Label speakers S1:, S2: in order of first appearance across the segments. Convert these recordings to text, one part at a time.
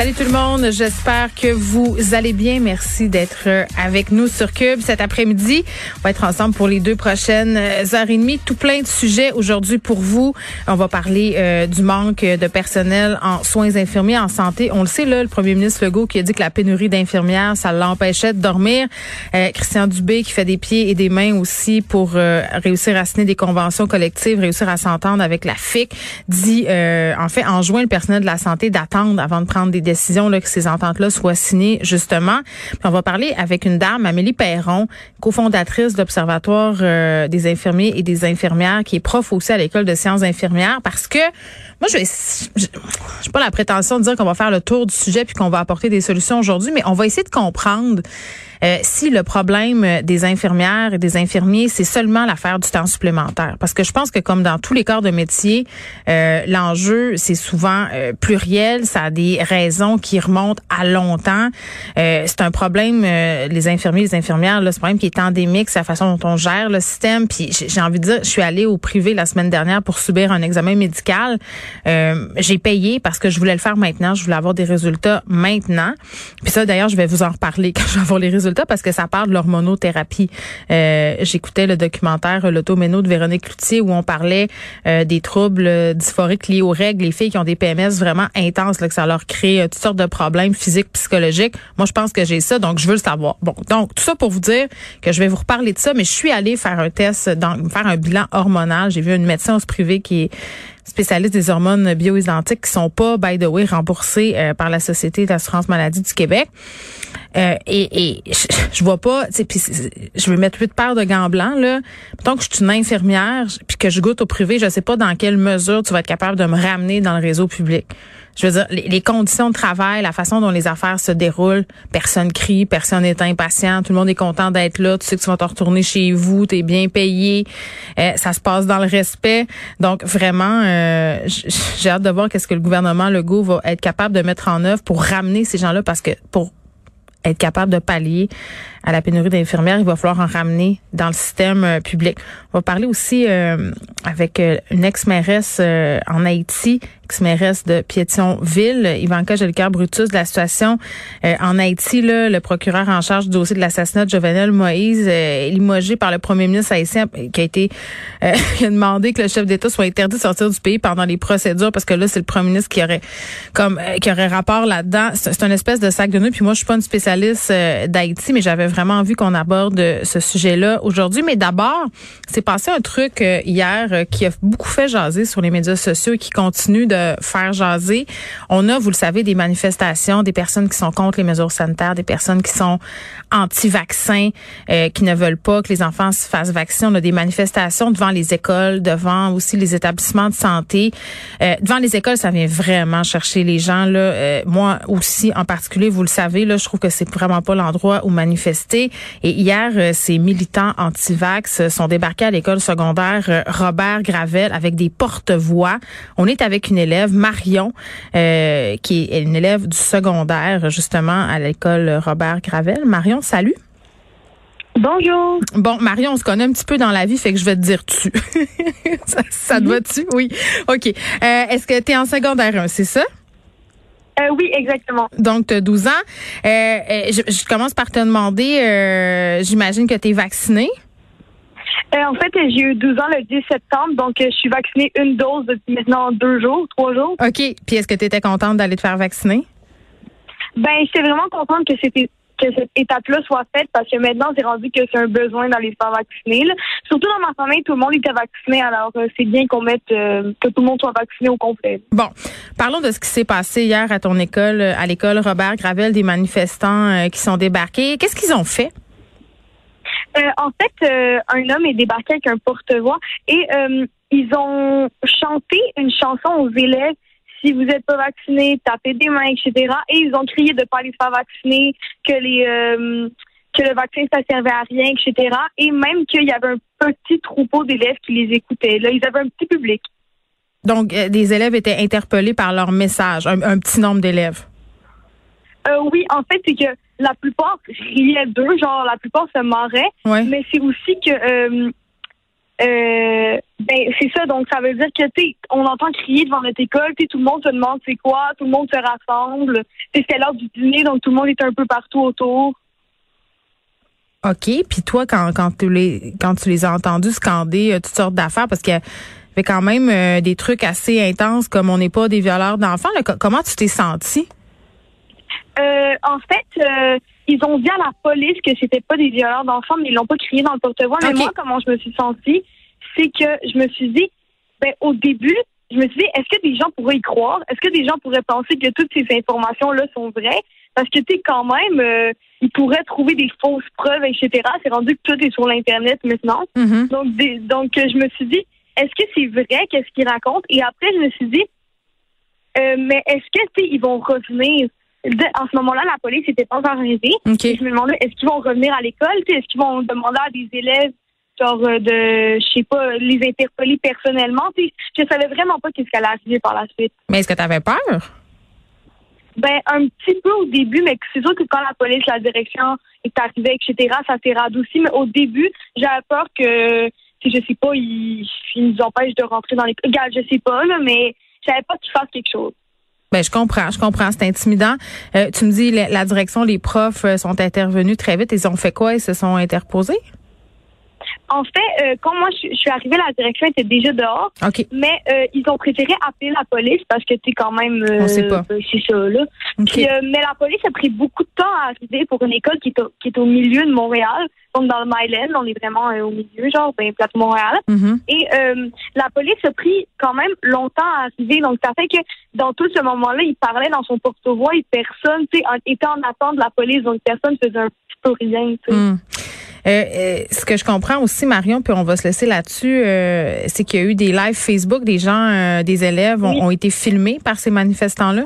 S1: Salut tout le monde, j'espère que vous allez bien. Merci d'être avec nous sur Cube cet après-midi. On va être ensemble pour les deux prochaines heures et demie. Tout plein de sujets aujourd'hui pour vous. On va parler euh, du manque de personnel en soins infirmiers, en santé. On le sait, là, le premier ministre Legault qui a dit que la pénurie d'infirmières, ça l'empêchait de dormir. Euh, Christian Dubé qui fait des pieds et des mains aussi pour euh, réussir à signer des conventions collectives, réussir à s'entendre avec la FIC, dit, en fait, enjoint le personnel de la santé d'attendre avant de prendre des que ces ententes-là soient signées, justement. Puis on va parler avec une dame, Amélie Perron, cofondatrice de l'Observatoire euh, des infirmiers et des infirmières, qui est prof aussi à l'École de sciences infirmières, parce que moi, je n'ai pas la prétention de dire qu'on va faire le tour du sujet puis qu'on va apporter des solutions aujourd'hui, mais on va essayer de comprendre euh, si le problème des infirmières et des infirmiers, c'est seulement l'affaire du temps supplémentaire. Parce que je pense que comme dans tous les corps de métier, euh, l'enjeu, c'est souvent pluriel, ça a des raisons qui remontent à longtemps. Euh, c'est un problème, les infirmiers, les infirmières, c'est un problème qui est endémique, c'est la façon dont on gère le système. Puis j'ai envie de dire, je suis allée au privé la semaine dernière pour subir un examen médical. j'ai payé parce que je voulais le faire maintenant, je voulais avoir des résultats maintenant. Puis ça, d'ailleurs, je vais vous en reparler quand je vais avoir les résultats parce que ça parle de l'hormonothérapie. Euh, J'écoutais le documentaire L'automéno de Véronique Cloutier où on parlait euh, des troubles dysphoriques liés aux règles, les filles qui ont des PMS vraiment intenses, là, que ça leur crée euh, toutes sortes de problèmes physiques, psychologiques. Moi, je pense que j'ai ça, donc je veux le savoir. Bon, donc tout ça pour vous dire que je vais vous reparler de ça, mais je suis allée faire un test, dans, faire un bilan hormonal. J'ai vu une médecin au privé qui est spécialistes des hormones bioidentiques qui sont pas, by the way, remboursés euh, par la Société d'assurance maladie du Québec. Euh, et, et je, vois pas, tu sais, je vais mettre huit paires de gants blancs là. Tant que je suis une infirmière, puis que je goûte au privé, je sais pas dans quelle mesure tu vas être capable de me ramener dans le réseau public. Je veux dire, les, conditions de travail, la façon dont les affaires se déroulent, personne crie, personne n'est impatient, tout le monde est content d'être là, tu sais que tu vas te retourner chez vous, tu bien payé, euh, ça se passe dans le respect. Donc vraiment, euh, j'ai hâte de voir qu'est-ce que le gouvernement Legault va être capable de mettre en œuvre pour ramener ces gens-là, parce que pour être capable de pallier à la pénurie d'infirmières, il va falloir en ramener dans le système euh, public. On va parler aussi euh, avec euh, une ex-mairesse en Haïti, ex-mairesse de Pétionville, Ivanka Jelker Brutus, de la situation en Haïti. Là, le procureur en charge du dossier de l'assassinat de Jovenel Moïse est limogé par le premier ministre haïtien qui a été qui a demandé que le chef d'État soit interdit de sortir du pays pendant les procédures parce que là, c'est le premier ministre qui aurait comme qui aurait rapport là-dedans. C'est une espèce de sac de nœuds. Puis moi, je suis pas une spécialiste d'Haïti, mais j'avais vraiment envie qu'on aborde ce sujet-là aujourd'hui. Mais d'abord, c'est passé un truc euh, hier euh, qui a beaucoup fait jaser sur les médias sociaux et qui continue de faire jaser. On a, vous le savez, des manifestations, des personnes qui sont contre les mesures sanitaires, des personnes qui sont anti-vaccins, euh, qui ne veulent pas que les enfants se fassent vacciner. On a des manifestations devant les écoles, devant aussi les établissements de santé. devant les écoles, ça vient vraiment chercher les gens. Là. moi aussi, en particulier, vous le savez, là, je trouve que c'est vraiment pas l'endroit où manifester et hier, euh, ces militants anti-vax sont débarqués à l'école secondaire euh, Robert Gravel avec des porte-voix. On est avec une élève, Marion, euh, qui est une élève du secondaire, justement, à l'école Robert Gravel. Marion, salut.
S2: Bonjour.
S1: Bon, Marion, on se connaît un petit peu dans la vie, fait que je vais te dire tu. ça, ça te va-tu? Oui. OK. Euh, Est-ce que tu es en secondaire 1, c'est ça?
S2: Euh, oui, exactement.
S1: Donc, tu as 12 ans. Euh, euh, je, je commence par te demander, euh, j'imagine que tu es vacciné.
S2: Euh, en fait, j'ai eu 12 ans le 10 septembre, donc je suis vaccinée une dose depuis maintenant deux jours, trois jours.
S1: OK. Puis est-ce que tu étais contente d'aller te faire vacciner?
S2: Ben, j'étais vraiment contente que c'était que cette étape-là soit faite parce que maintenant, c'est rendu que c'est un besoin d'aller se faire vacciner. là. Surtout dans ma famille, tout le monde était vacciné, alors euh, c'est bien qu'on mette euh, que tout le monde soit vacciné au complet.
S1: Bon, parlons de ce qui s'est passé hier à ton école, à l'école Robert Gravel, des manifestants euh, qui sont débarqués. Qu'est-ce qu'ils ont fait?
S2: En fait, un homme est débarqué avec un porte-voix et ils ont chanté une chanson aux élèves. Si vous n'êtes pas vacciné, tapez des mains, etc. Et ils ont crié de ne pas se faire vacciner, que les euh, que le vaccin ça servait à rien, etc. Et même qu'il y avait un petit troupeau d'élèves qui les écoutaient. Là, ils avaient un petit public.
S1: Donc, euh, des élèves étaient interpellés par leur message, un, un petit nombre d'élèves.
S2: Euh, oui, en fait, c'est que la plupart riaient d'eux, genre la plupart se marraient.
S1: Ouais.
S2: Mais c'est aussi que euh, ben c'est ça, donc ça veut dire que tu on entend crier devant notre école, tu tout le monde se demande c'est quoi, tout le monde se rassemble. C'était l'heure du dîner, donc tout le monde est un peu partout autour.
S1: OK. Puis toi, quand, quand, tu les, quand tu les as entendus scander euh, toutes sortes d'affaires, parce qu'il y avait quand même euh, des trucs assez intenses comme on n'est pas des violeurs d'enfants, comment tu t'es senti?
S2: Euh, en fait, euh, ils ont dit à la police que c'était pas des violeurs d'enfants, mais ils l'ont pas crié dans le porte-voix. Mais moi, comment je me suis sentie, c'est que je me suis dit, ben au début, je me suis dit, est-ce que des gens pourraient y croire? Est-ce que des gens pourraient penser que toutes ces informations-là sont vraies? Parce que tu sais, quand même, euh, ils pourraient trouver des fausses preuves, etc. C'est rendu que tout est sur l'internet maintenant.
S1: Mhm.
S2: Donc, des- donc euh, je me suis dit, est-ce que c'est vrai qu'est-ce qu'ils racontent? Et après, je me suis dit, euh, mais est-ce que tu ils vont revenir En ce moment-là, la police n'était pas encore arrivée. Je me demandais, est-ce qu'ils vont revenir à l'école? Est-ce qu'ils vont demander à des élèves, genre euh, de, je sais pas, les interpeller personnellement? Tu sais, Je savais vraiment pas qu'est-ce qui allait arriver par la suite.
S1: Mais est-ce que tu avais peur?
S2: Ben, un petit peu au début, mais c'est sûr que quand la police, la direction est arrivée, etc., ça s'est radouci. Mais au début, j'avais peur que, si je sais pas, ils, ils nous empêchent de rentrer dans les... Regarde, je sais pas, là, mais je savais pas qu'ils fassent quelque chose.
S1: Ben, je comprends, je comprends. C'est intimidant. Euh, tu me dis, la, la direction, les profs euh, sont intervenus très vite. Ils ont fait quoi? Ils se sont interposés?
S2: En fait, euh, quand moi, je, je suis arrivée, la direction était déjà dehors. Mais euh, ils ont préféré appeler la police parce que tu quand même euh,
S1: On sait pas.
S2: euh, c'est ça là.
S1: OK.
S2: Puis, euh, mais la police a pris beaucoup de temps à arriver pour une école qui est au, qui est au milieu de Montréal, donc dans le Myland, on est vraiment euh, au milieu, genre ben plateau Montréal.
S1: Mhm.
S2: Et euh, la police a pris quand même longtemps à arriver, donc ça fait que dans tout ce moment-là, il parlait dans son porte-voix et personne, tu sais, était en attente de la police, donc personne faisait un petit peu rien, tu sais.
S1: Hmm. Euh, euh, ce que je comprends aussi, Marion, puis on va se laisser là-dessus, euh, c'est qu'il y a eu des lives Facebook, des gens, euh, des élèves ont,
S2: Oui.
S1: ont été filmés par ces manifestants-là?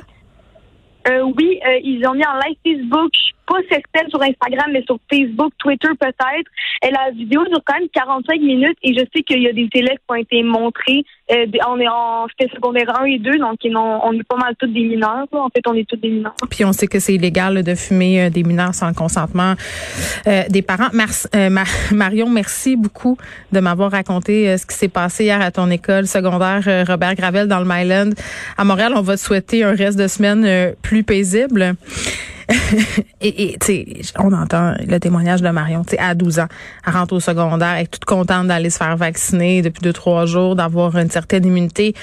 S2: Euh, oui, euh, ils ont mis en live Facebook, pas certaine sur Instagram, mais sur Facebook, Twitter peut-être. Et la vidéo dure quand même 45 minutes et je sais qu'il y a des élèves qui ont été montrés. Euh, on est en c'était secondaire 1 et 2, donc on est pas mal tous des mineurs. là. En fait, on est tous des mineurs.
S1: Puis on sait que c'est illégal de fumer euh, des mineurs sans consentement euh, des parents. Euh, Ma- Marion, merci beaucoup de m'avoir raconté euh, ce qui s'est passé hier à ton école secondaire Robert Gravel dans le Myland à Montréal. On va te souhaiter un reste de semaine plus paisible. et on entend le témoignage de Marion, tu à 12 ans, elle rentre au secondaire, elle est toute contente d'aller se faire vacciner depuis deux, trois jours, d'avoir une certaine immunité.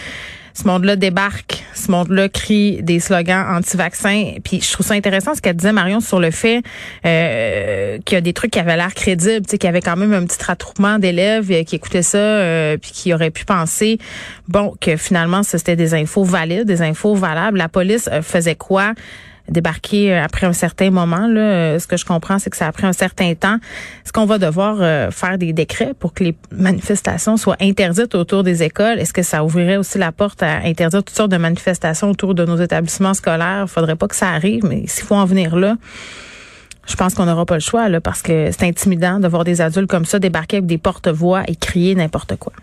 S1: Ce monde-là débarque, ce monde-là crie des slogans anti-vaccins. Puis je trouve ça intéressant ce qu'elle disait Marion sur le fait euh, qu'il y a des trucs qui avaient l'air crédibles, tu sais, qu'il y avait quand même un petit rattroupement d'élèves euh, qui écoutaient ça, euh, puis qui auraient pu penser, bon, que finalement, c'était des infos valides, des infos valables. La police euh, faisait quoi? Débarquer euh, après un certain moment. Là, Euh, ce que je comprends, c'est que ça a pris un certain temps. Est-ce qu'on va devoir euh, faire des décrets pour que les manifestations soient interdites autour des écoles? Est-ce que ça ouvrirait aussi la porte à interdire toutes sortes de manifestations autour de nos établissements scolaires? Faudrait pas que ça arrive, mais s'il faut en venir là, je pense qu'on n'aura pas le choix là, parce que c'est intimidant de voir des adultes comme ça débarquer avec des porte-voix et crier n'importe quoi.